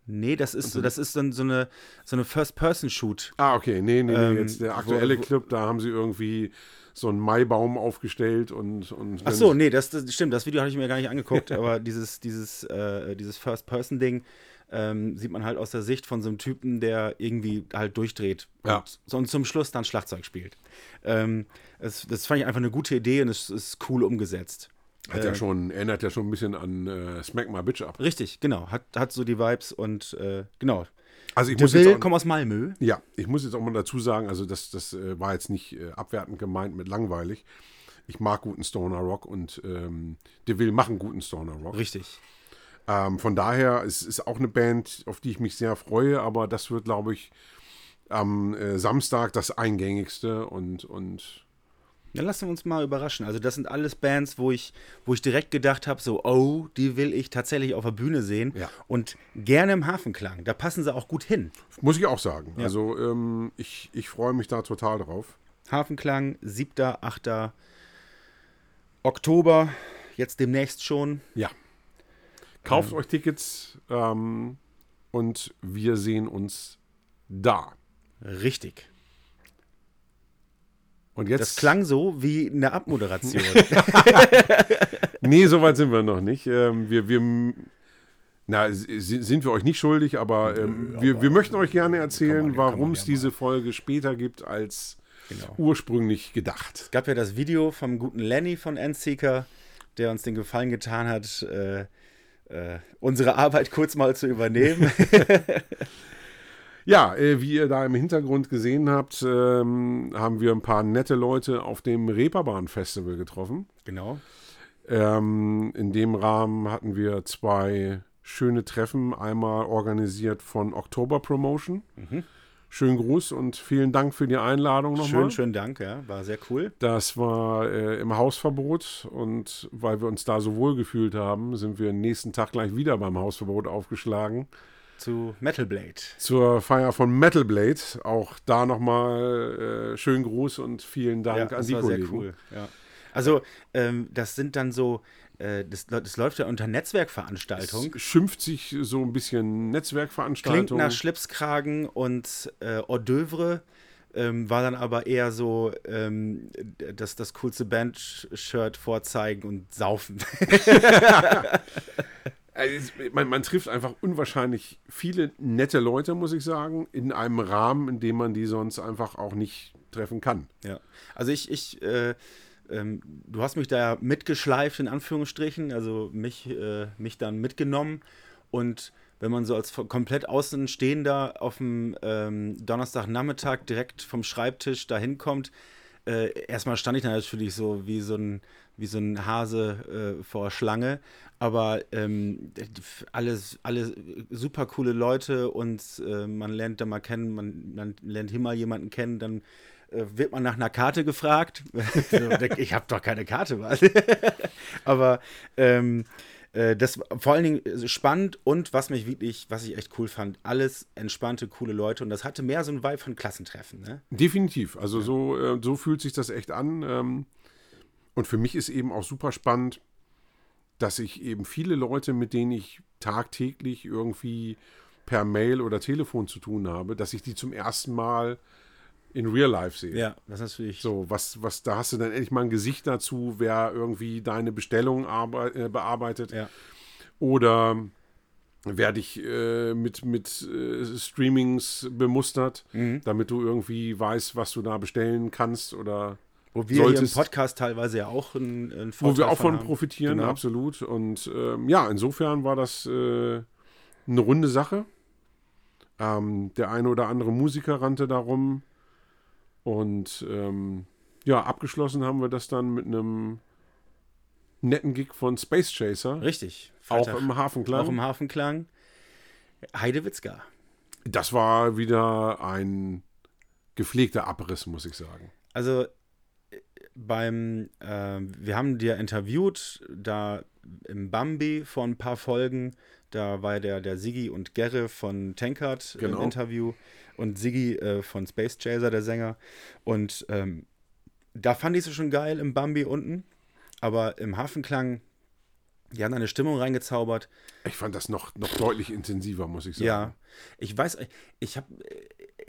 Nee, das ist, das ist dann so eine, so eine First-Person-Shoot.
Ah, okay. Nee, nee, nee.
Ähm,
jetzt der aktuelle
wo-
Clip, da haben sie irgendwie so einen Maibaum aufgestellt und. und
Ach so, nee, das, das stimmt. Das Video hatte ich mir gar nicht angeguckt, aber dieses, dieses, äh, dieses First-Person-Ding ähm, sieht man halt aus der Sicht von so einem Typen, der irgendwie halt durchdreht
Ja.
und, so- und zum Schluss dann Schlagzeug spielt. Ähm, es, das fand ich einfach eine gute Idee und es ist cool umgesetzt.
Hat ja schon, erinnert ja schon ein bisschen an äh, Smack My Bitch ab.
Richtig, genau. Hat, hat so die Vibes und äh, genau.
Also ich
De
muss jetzt
Ville
auch,
aus Malmö.
ja, ich muss jetzt auch mal dazu sagen, also das, das äh, war jetzt nicht äh, abwertend gemeint mit langweilig. Ich mag guten Stoner Rock und ähm, De Ville machen guten Stoner Rock.
Richtig.
Ähm, von daher es ist auch eine Band, auf die ich mich sehr freue, aber das wird, glaube ich, am äh, Samstag das eingängigste und, und
Dann lassen wir uns mal überraschen. Also das sind alles Bands, wo ich, wo ich direkt gedacht habe, so, oh, die will ich tatsächlich auf der Bühne sehen.
Ja.
Und gerne im Hafenklang. Da passen sie auch gut hin.
muss ich auch sagen. Also ähm, ich, ich freue mich da total drauf.
Hafenklang, 7., 8. Oktober, jetzt demnächst schon.
Ja. Kauft euch Tickets ähm, und wir sehen uns da.
Richtig.
Und jetzt.
Das klang so wie eine Abmoderation.
Nee, so weit sind wir noch nicht. Ähm, wir, wir, na, sind wir euch nicht schuldig, aber, ähm, wir, wir möchten euch gerne erzählen, warum es diese Folge später gibt als
Genau.
ursprünglich gedacht.
Es gab ja das Video vom guten Lenny von Endseeker, der uns den Gefallen getan hat, äh, äh, unsere Arbeit kurz mal zu übernehmen.
Ja, äh, wie ihr da im Hintergrund gesehen habt, ähm, haben wir ein paar nette Leute auf dem Reeperbahn Festival getroffen.
genau.
Ähm, in dem Rahmen hatten wir zwei schöne Treffen. Einmal organisiert von Oktober Promotion. Schönen Gruß und vielen Dank für die Einladung nochmal.
Schön, schönen Dank, ja. War sehr cool.
Das war äh, im Hausverbot und weil wir uns da so wohl gefühlt haben, sind wir nächsten Tag gleich wieder beim Hausverbot aufgeschlagen.
Zu Metal Blade.
Zur Feier von Metal Blade. Auch da nochmal äh, schönen Gruß und vielen Dank an
das
die Kollegen.
sehr cool. Ja. Also, ähm, das sind dann so, äh, das, das läuft ja unter Netzwerkveranstaltung.
Es schimpft sich so ein bisschen
Klingt
Netzwerkveranstaltung.
nach Schlipskragen und äh, Hors d'oeuvre. Ähm, war dann aber eher so ähm, das, das coolste Band-Shirt vorzeigen und saufen.
Also man, man trifft einfach unwahrscheinlich viele nette Leute, muss ich sagen, in einem Rahmen, in dem man die sonst einfach auch nicht treffen kann.
Ja, also ich, ich äh, ähm, du hast mich da mitgeschleift, in Anführungsstrichen, also mich, äh, mich dann mitgenommen. Und wenn man so als komplett Außenstehender auf dem ähm, Donnerstagnachmittag direkt vom Schreibtisch dahin kommt, äh, erstmal stand ich da natürlich so wie so ein, wie so ein Hase äh, vor Schlange. Aber ähm, alles, alle super coole Leute und äh, man lernt da mal kennen, man, man lernt mal jemanden kennen, dann äh, wird man nach einer Karte gefragt. ich habe doch keine Karte, was? Aber ähm, äh, das war vor allen Dingen spannend und was mich wirklich, was ich echt cool fand, alles entspannte, coole Leute und das hatte mehr so ein Vibe von Klassentreffen. Ne?
Definitiv. Also so, äh, so fühlt sich das echt an. Ähm, und für mich ist eben auch super spannend, dass ich eben viele Leute, mit denen ich tagtäglich irgendwie per Mail oder Telefon zu tun habe, dass ich die zum ersten Mal in Real Life sehe.
Ja, das ist natürlich.
So, was, was, da hast du dann endlich mal ein Gesicht dazu, wer irgendwie deine Bestellung arbeit, äh, bearbeitet.
Ja.
Oder werde ich äh, mit, mit äh, Streamings bemustert,
Mhm.
damit du irgendwie weißt, was du da bestellen kannst oder
Wo wir hier im
solltest-
Podcast teilweise ja auch einen, einen
wo wir auch von
haben.
profitieren,
Genau.
absolut. Und ähm, ja, insofern war das äh, eine runde Sache. Ähm, der eine oder andere Musiker rannte darum. Und ähm, ja, abgeschlossen haben wir das dann mit einem netten Gig von Space Chaser.
Richtig.
Auch
Freitag.
im Hafenklang.
Auch im Hafenklang. Heidewitzka.
Das war wieder ein gepflegter Abriss, muss ich sagen.
Also beim, äh, wir haben dir interviewt, da im Bambi vor ein paar Folgen, da war der, der Siggi und Gerre von Tankard
Genau.
im Interview und Siggi äh, von Space Chaser, der Sänger. Und ähm, da fand ich es schon geil im Bambi unten, aber im Hafenklang, die haben eine Stimmung reingezaubert.
Ich fand das noch, noch deutlich intensiver, muss ich sagen.
Ja, ich weiß, ich habe,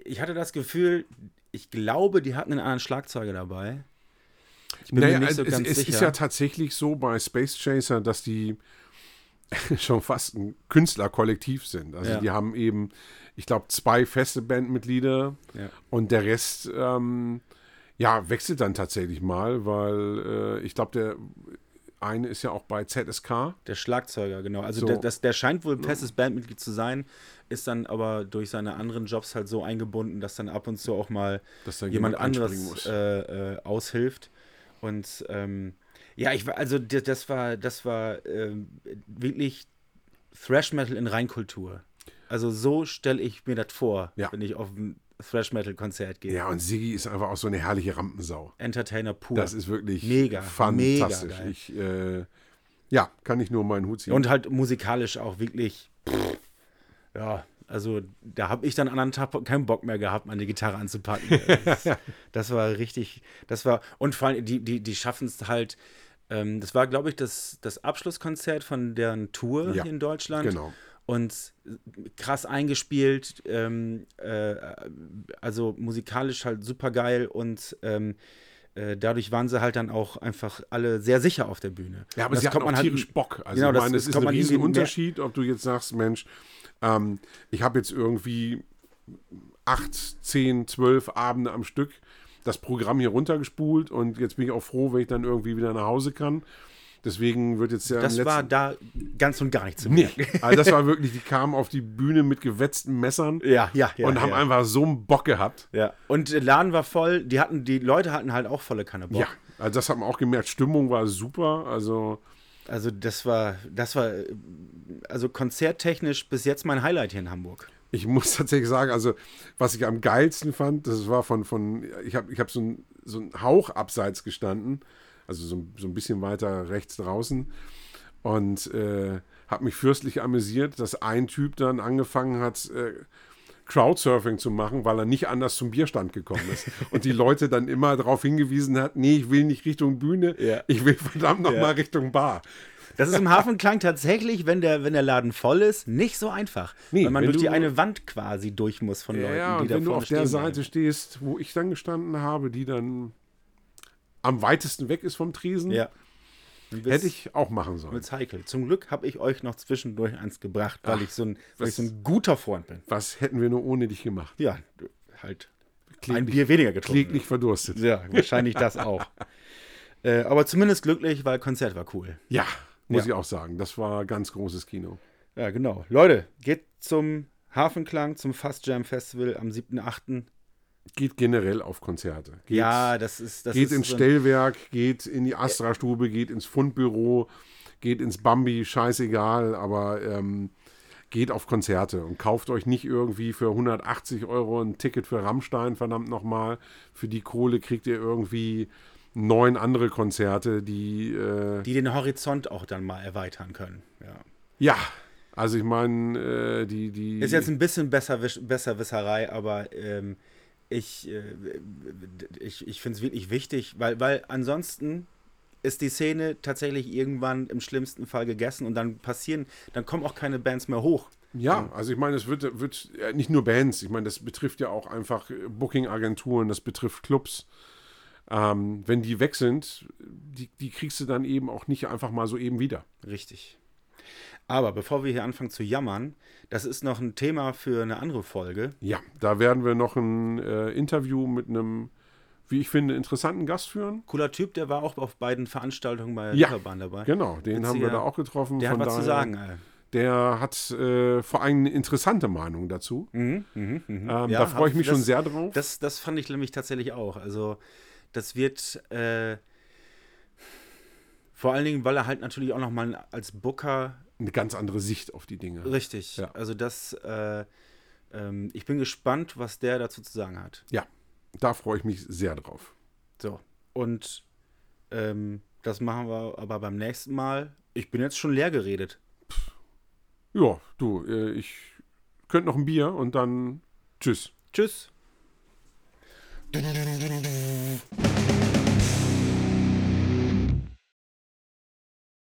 ich hatte das Gefühl, ich glaube, die hatten einen anderen Schlagzeuger dabei. Ich bin
naja,
mir nicht so
es,
ganz
es
sicher.
ist ja tatsächlich so bei Space Chaser, dass die schon fast ein Künstlerkollektiv sind. Also
Ja.
die haben eben, ich glaube, zwei feste Bandmitglieder
Ja.
und der Rest, ähm, ja, wechselt dann tatsächlich mal, weil äh, ich glaube, der eine ist ja auch bei ZSK.
Der Schlagzeuger, genau. Also
So.
der, das, der scheint wohl ein festes Bandmitglied zu sein, ist dann aber durch seine anderen Jobs halt so eingebunden, dass dann ab und zu auch mal jemand,
jemand
anderes äh, äh, aushilft. Und ähm, ja, ich war, also das war, das war ähm, wirklich Thrash Metal in Reinkultur. Also so stelle ich mir das vor,
Ja.
wenn ich auf ein Thrash Metal Konzert gehe.
Ja, und Siggi ist einfach auch so eine herrliche Rampensau.
Entertainer pur.
Das ist wirklich
Mega,
fantastisch.
mega
ich, äh, ja, kann ich nur meinen Hut ziehen.
Und halt musikalisch auch wirklich. pff, ja, also da habe ich dann an einem Tag keinen Bock mehr gehabt, meine Gitarre anzupacken. Das, das war richtig, das war, und vor allem, die, die, die schaffen es halt, ähm, das war, glaube ich, das, das Abschlusskonzert von deren Tour
Ja,
hier in Deutschland.
genau.
Und krass eingespielt, ähm, äh, also musikalisch halt super geil und ähm, äh, dadurch waren sie halt dann auch einfach alle sehr sicher auf der Bühne.
Ja, aber
das
sie hatten
kommt
auch
man halt-
tierisch Bock. Also
Genau,
ich
das-
meine,
das
es ist ein Riesenunterschied, ob du jetzt sagst, Mensch, ähm, ich habe jetzt irgendwie acht, zehn, zwölf Abende am Stück das Programm hier runtergespult und jetzt bin ich auch froh, wenn ich dann irgendwie wieder nach Hause kann. Deswegen wird jetzt ja
Das war da ganz und gar nicht zu
Nee, also das war wirklich, die kamen auf die Bühne mit gewetzten Messern
Ja, ja, ja.
und haben
ja.
einfach so einen Bock gehabt.
Ja. Und der Laden war voll, die hatten, die Leute hatten halt auch volle Kanne Bock.
Ja, also das hat man auch gemerkt. Stimmung war super. Also
Also das war, das war, also konzerttechnisch bis jetzt mein Highlight hier in Hamburg.
ich muss tatsächlich sagen, also was ich am geilsten fand, das war von, von ich habe ich hab so einen so Hauch abseits gestanden, also so, so ein bisschen weiter rechts draußen und äh, habe mich fürstlich amüsiert, dass ein Typ dann angefangen hat, äh, Crowdsurfing zu machen, weil er nicht anders zum Bierstand gekommen ist. Und die Leute dann immer darauf hingewiesen hat, nee, ich will nicht Richtung Bühne,
Ja.
ich will verdammt nochmal
Ja.
mal Richtung Bar.
Das ist im Hafenklang tatsächlich, wenn der, wenn der Laden voll ist, nicht so einfach.
Nee,
weil man durch die eine Wand quasi durch muss von Leuten,
Ja,
die da
wenn du auf der Seite
bleiben.
stehst, wo ich dann gestanden habe, die dann am weitesten weg ist vom Tresen,
Ja.
Hätte ich auch machen sollen.
wird's heikel. Zum Glück habe ich euch noch zwischendurch eins gebracht, weil
Ach,
ich so ein, weil ich so ein guter Freund bin.
Was hätten wir nur ohne dich gemacht?
Ja, halt ein
Kläglich,
Bier weniger getrunken.
kläglich verdurstet.
Ja, wahrscheinlich das auch. Äh, aber zumindest glücklich, weil Konzert war cool.
Ja, muss
Ja.
ich auch sagen. Das war ganz großes Kino.
Ja, genau. Leute, geht zum Hafenklang, zum Fast Jam Festival am 7.8.
Geht generell auf Konzerte. Geht,
Ja, das ist das
geht
ist
ins
so
Stellwerk, geht in die Astra-Stube, geht ins Fundbüro, geht ins Bambi, scheißegal, aber ähm, geht auf Konzerte und kauft euch nicht irgendwie für 180 Euro ein Ticket für Rammstein, verdammt nochmal. Für die Kohle kriegt ihr irgendwie neun andere Konzerte, die, äh,
die den Horizont auch dann mal erweitern können. Ja.
ja, also ich meine, äh, die, die.
Ist jetzt ein bisschen besser, Besserwisserei, aber ähm, ich, äh, ich, ich finde es wirklich wichtig, weil, weil ansonsten ist die Szene tatsächlich irgendwann im schlimmsten Fall gegessen und dann passieren, dann kommen auch keine Bands mehr hoch.
Ja, also ich meine, es wird, wird nicht nur Bands, ich meine, das betrifft ja auch einfach Booking-Agenturen, das betrifft Clubs. Ähm, wenn die weg sind, die, die kriegst du dann eben auch nicht einfach mal so eben wieder.
Richtig. Aber bevor wir hier anfangen zu jammern, das ist noch ein Thema für eine andere Folge.
Ja, da werden wir noch ein äh, Interview mit einem, wie ich finde, interessanten Gast führen.
Cooler Typ, der war auch auf beiden Veranstaltungen bei der
Ja,
Reeperbahn dabei.
Genau, den haben wir da auch getroffen.
Der hat was zu
daher-
sagen. Ey.
Der hat äh, vor allem eine interessante Meinung dazu.
Mhm, mhm, mhm.
Ähm,
Ja,
da freue ich mich
das-
schon sehr drauf.
Das, das fand ich nämlich tatsächlich auch. Also, das wird äh, vor allen Dingen, weil er halt natürlich auch nochmal als Booker
eine ganz andere Sicht auf die Dinge.
richtig.
Ja.
Also, das, äh, ähm, ich bin gespannt, was der dazu zu sagen hat.
Ja, da freue ich mich sehr drauf.
So. Und ähm, das machen wir aber beim nächsten Mal. Ich bin jetzt schon leer geredet.
Ja, du, äh, ich könnte noch ein Bier und dann tschüss.
Tschüss.